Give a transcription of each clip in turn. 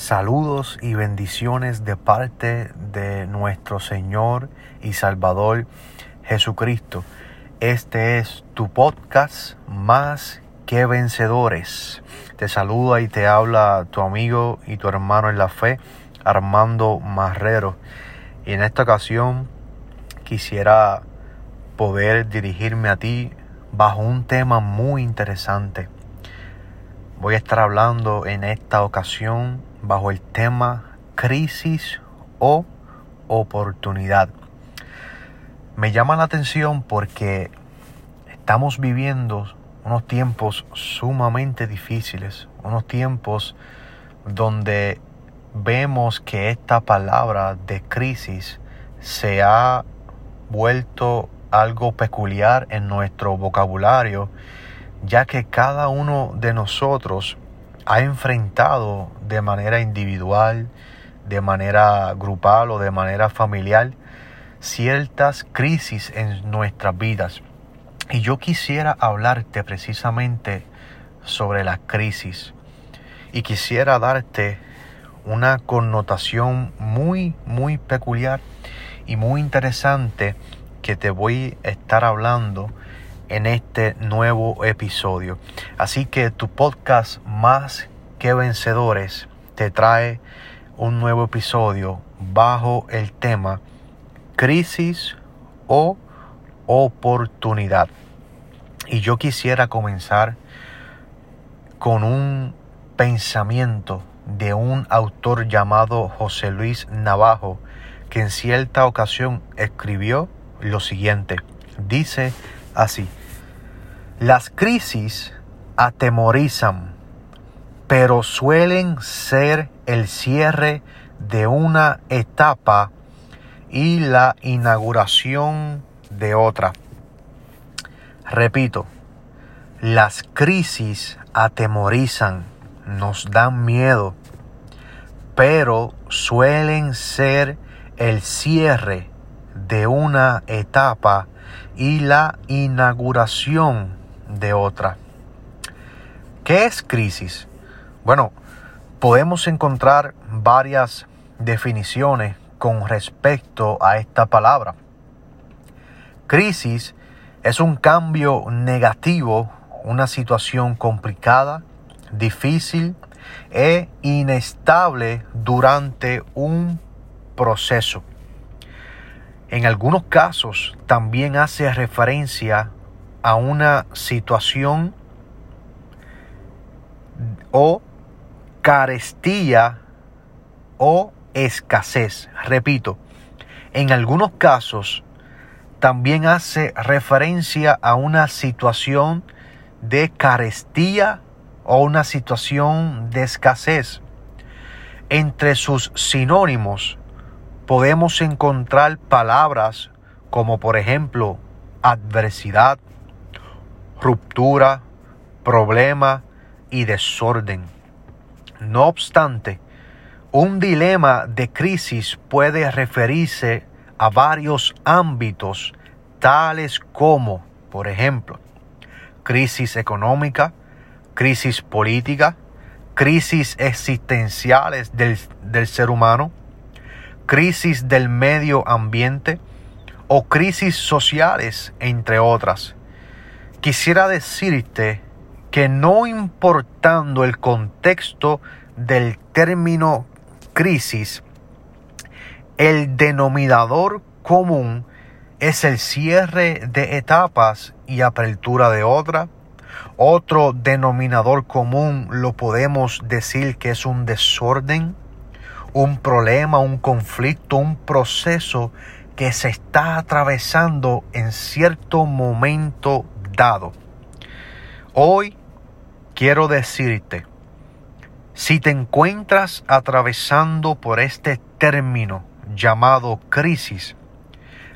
Saludos y bendiciones de parte de nuestro Señor y Salvador Jesucristo. Este es tu podcast más que vencedores. Te saluda y te habla tu amigo y tu hermano en la fe, Armando Marrero. Y en esta ocasión quisiera poder dirigirme a ti bajo un tema muy interesante. Voy a estar hablando en esta ocasión bajo el tema crisis o oportunidad. Me llama la atención porque estamos viviendo unos tiempos sumamente difíciles, unos tiempos donde vemos que esta palabra de crisis se ha vuelto algo peculiar en nuestro vocabulario, ya que cada uno de nosotros ha enfrentado de manera individual, de manera grupal o de manera familiar ciertas crisis en nuestras vidas. Y yo quisiera hablarte precisamente sobre la crisis. Y quisiera darte una connotación muy, muy peculiar y muy interesante que te voy a estar hablando en este nuevo episodio. Así que tu podcast más que vencedores te trae un nuevo episodio bajo el tema crisis o oportunidad. Y yo quisiera comenzar con un pensamiento de un autor llamado José Luis Navajo, que en cierta ocasión escribió lo siguiente. Dice así, las crisis atemorizan, pero suelen ser el cierre de una etapa y la inauguración de otra. Repito, las crisis atemorizan, nos dan miedo, pero suelen ser el cierre de una etapa y la inauguración de otra. ¿Qué es crisis? Bueno, podemos encontrar varias definiciones con respecto a esta palabra. Crisis es un cambio negativo, una situación complicada, difícil e inestable durante un proceso. En algunos casos también hace referencia a una situación o carestía o escasez. Repito, en algunos casos también hace referencia a una situación de carestía o una situación de escasez. Entre sus sinónimos podemos encontrar palabras como por ejemplo adversidad, ruptura, problema y desorden. No obstante, un dilema de crisis puede referirse a varios ámbitos tales como, por ejemplo, crisis económica, crisis política, crisis existenciales del, del ser humano, crisis del medio ambiente o crisis sociales, entre otras quisiera decirte que no importando el contexto del término crisis, el denominador común es el cierre de etapas y apertura de otra. Otro denominador común lo podemos decir que es un desorden, un problema, un conflicto, un proceso que se está atravesando en cierto momento Hoy quiero decirte, si te encuentras atravesando por este término llamado crisis,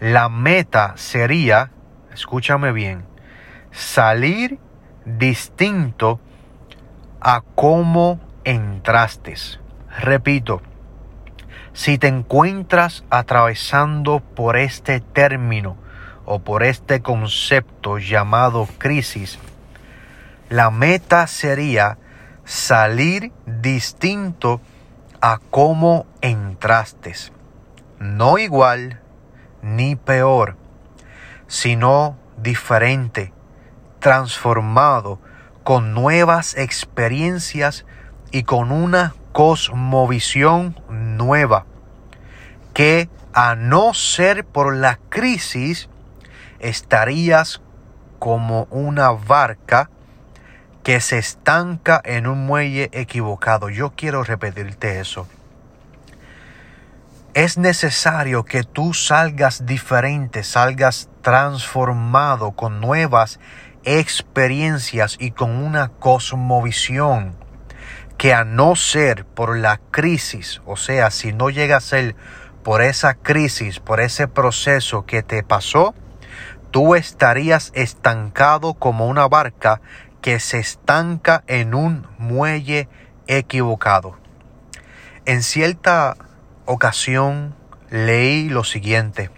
la meta sería, escúchame bien, salir distinto a cómo entraste. Repito, si te encuentras atravesando por este término o por este concepto llamado crisis, la meta sería salir distinto a cómo entraste, no igual ni peor, sino diferente, transformado, con nuevas experiencias y con una cosmovisión nueva, que a no ser por la crisis, estarías como una barca que se estanca en un muelle equivocado. Yo quiero repetirte eso. Es necesario que tú salgas diferente, salgas transformado con nuevas experiencias y con una cosmovisión que a no ser por la crisis, o sea, si no llega a ser por esa crisis, por ese proceso que te pasó, tú estarías estancado como una barca que se estanca en un muelle equivocado. En cierta ocasión leí lo siguiente.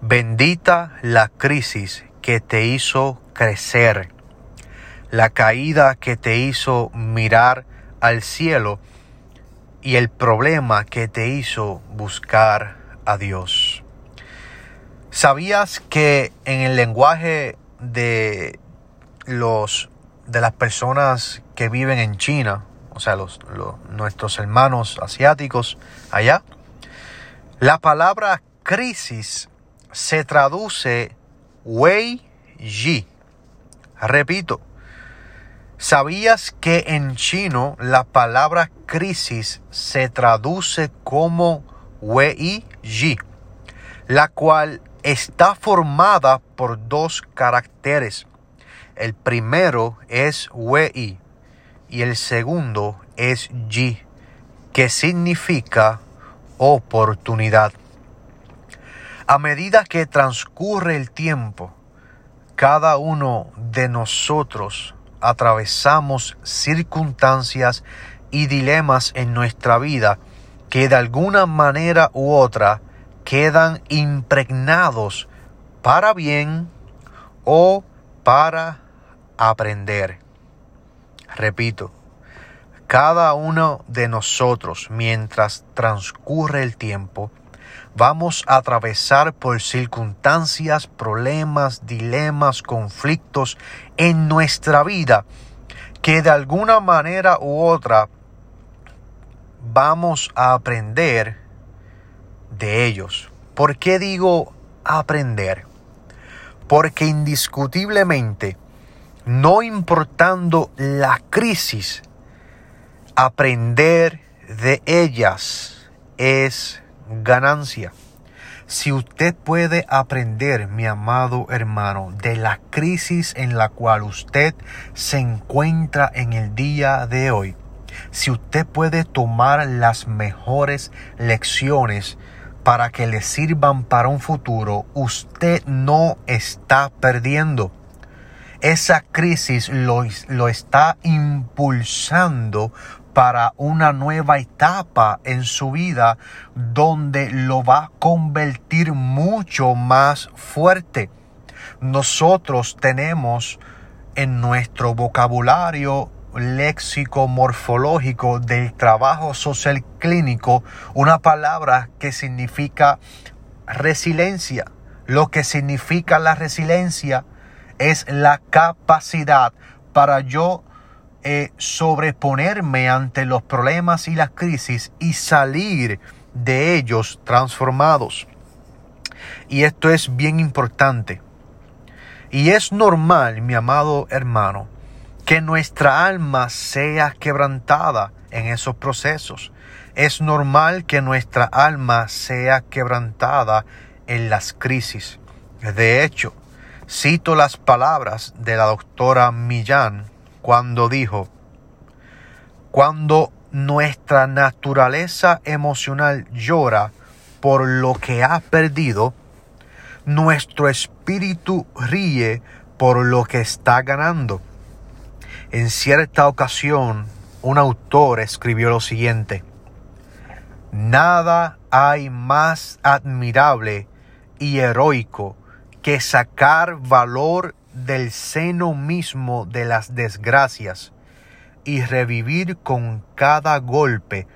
Bendita la crisis que te hizo crecer, la caída que te hizo mirar al cielo y el problema que te hizo buscar a Dios. ¿Sabías que en el lenguaje de los de las personas que viven en China, o sea, los, nuestros hermanos asiáticos allá, la palabra crisis se traduce Wei Yi. Repito, ¿sabías que en chino la palabra crisis se traduce como Wei Yi, la cual está formada por dos caracteres. El primero es Wei y el segundo es Yi, que significa oportunidad. A medida que transcurre el tiempo, cada uno de nosotros atravesamos circunstancias y dilemas en nuestra vida que de alguna manera u otra quedan impregnados para bien o para aprender. Repito, cada uno de nosotros mientras transcurre el tiempo, vamos a atravesar por circunstancias, problemas, dilemas, conflictos en nuestra vida que de alguna manera u otra vamos a aprender de ellos. ¿Por qué digo aprender? Porque indiscutiblemente, no importando la crisis, aprender de ellas es ganancia. Si usted puede aprender, mi amado hermano, de la crisis en la cual usted se encuentra en el día de hoy, si usted puede tomar las mejores lecciones para que le sirvan para un futuro, usted no está perdiendo. Esa crisis lo, lo está impulsando para una nueva etapa en su vida donde lo va a convertir mucho más fuerte. Nosotros tenemos en nuestro vocabulario léxico morfológico del trabajo social clínico una palabra que significa resiliencia. Lo que significa la resiliencia es la capacidad para yo eh, sobreponerme ante los problemas y las crisis y salir de ellos transformados. Y esto es bien importante. Y es normal, mi amado hermano, que nuestra alma sea quebrantada en esos procesos. Es normal que nuestra alma sea quebrantada en las crisis. De hecho, cito las palabras de la doctora Millán cuando dijo, cuando nuestra naturaleza emocional llora por lo que ha perdido, nuestro espíritu ríe por lo que está ganando. En cierta ocasión, un autor escribió lo siguiente, Nada hay más admirable y heroico que sacar valor del seno mismo de las desgracias y revivir con cada golpe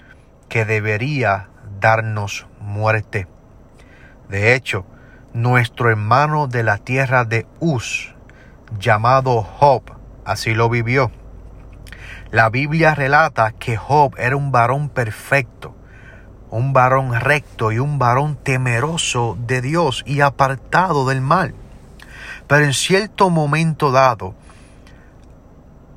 que debería darnos muerte. De hecho, nuestro hermano de la tierra de Uz, llamado Job, así lo vivió. La Biblia relata que Job era un varón perfecto, un varón recto y un varón temeroso de Dios y apartado del mal. Pero en cierto momento dado,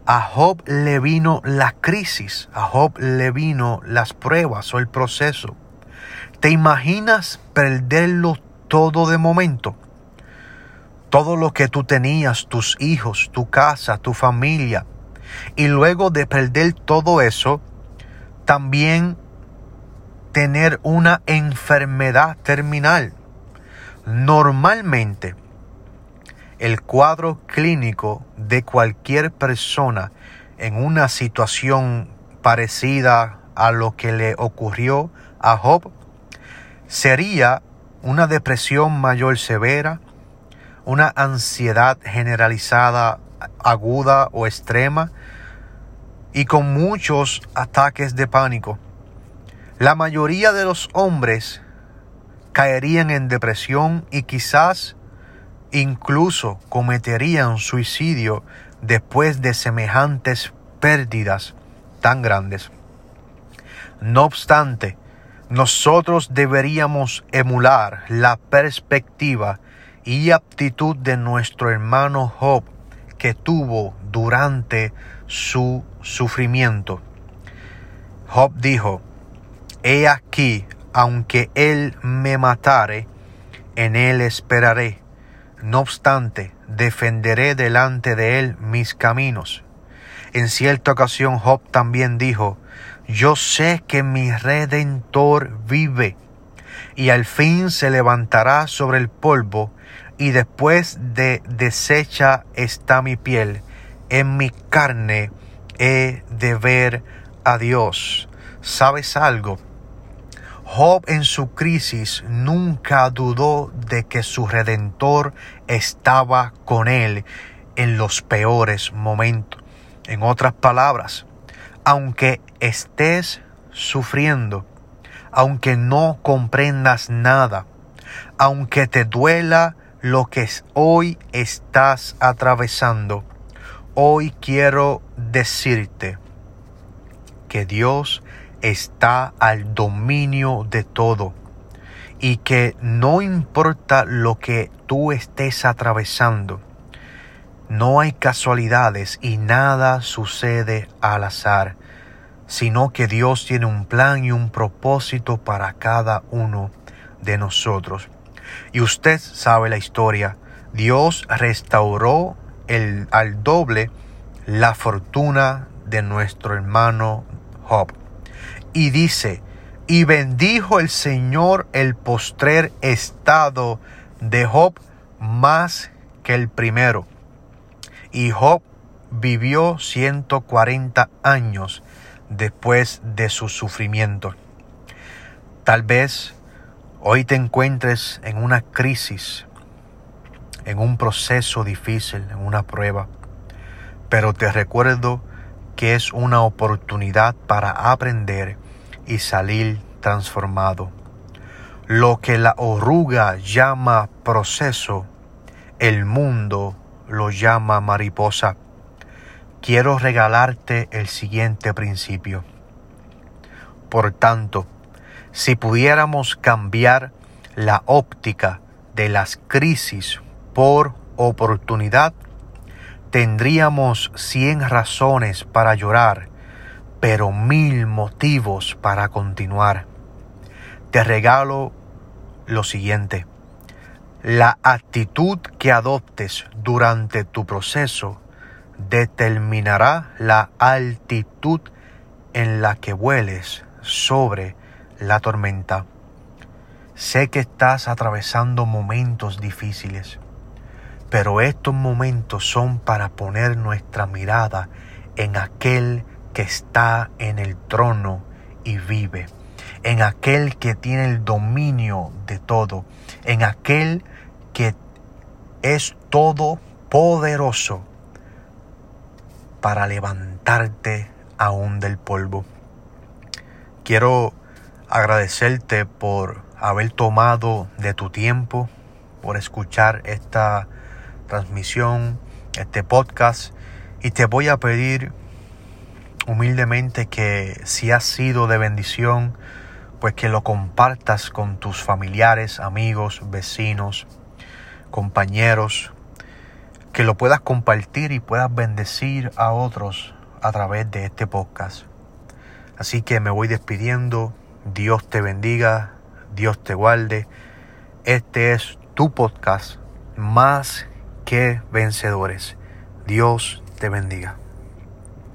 a Job le vino la crisis, a Job le vino las pruebas o el proceso. ¿Te imaginas perderlo todo de momento? Todo lo que tú tenías, tus hijos, tu casa, tu familia. Y luego de perder todo eso, también tener una enfermedad terminal. Normalmente, el cuadro clínico de cualquier persona en una situación parecida a lo que le ocurrió a Job sería una depresión mayor severa, una ansiedad generalizada aguda o extrema y con muchos ataques de pánico. La mayoría de los hombres caerían en depresión y quizás incluso cometerían suicidio después de semejantes pérdidas tan grandes. No obstante, nosotros deberíamos emular la perspectiva y aptitud de nuestro hermano Job que tuvo durante su sufrimiento. Job dijo, He aquí, aunque él me matare, en él esperaré no obstante, defenderé delante de él mis caminos. En cierta ocasión Job también dijo, Yo sé que mi redentor vive, y al fin se levantará sobre el polvo, y después de deshecha está mi piel, en mi carne he de ver a Dios. ¿Sabes algo? Job en su crisis nunca dudó de que su redentor estaba con él en los peores momentos. En otras palabras, aunque estés sufriendo, aunque no comprendas nada, aunque te duela lo que hoy estás atravesando, hoy quiero decirte que Dios está al dominio de todo y que no importa lo que tú estés atravesando, no hay casualidades y nada sucede al azar, sino que Dios tiene un plan y un propósito para cada uno de nosotros. Y usted sabe la historia, Dios restauró el, al doble la fortuna de nuestro hermano Job y dice, y bendijo el Señor el postrer estado de Job más que el primero. Y Job vivió 140 años después de su sufrimiento. Tal vez hoy te encuentres en una crisis, en un proceso difícil, en una prueba, pero te recuerdo que es una oportunidad para aprender y salir transformado. Lo que la oruga llama proceso, el mundo lo llama mariposa. Quiero regalarte el siguiente principio. Por tanto, si pudiéramos cambiar la óptica de las crisis por oportunidad, tendríamos cien razones para llorar, pero mil motivos para continuar. Te regalo lo siguiente. La actitud que adoptes durante tu proceso determinará la altitud en la que vueles sobre la tormenta. Sé que estás atravesando momentos difíciles pero estos momentos son para poner nuestra mirada en aquel que está en el trono y vive, en aquel que tiene el dominio de todo, en aquel que es todo poderoso para levantarte aún del polvo. Quiero agradecerte por haber tomado de tu tiempo, por escuchar esta transmisión, este podcast, y te voy a pedir humildemente que si has sido de bendición, pues que lo compartas con tus familiares, amigos, vecinos, compañeros, que lo puedas compartir y puedas bendecir a otros a través de este podcast. Así que me voy despidiendo. Dios te bendiga, Dios te guarde. Este es tu podcast más que vencedores. Dios te bendiga.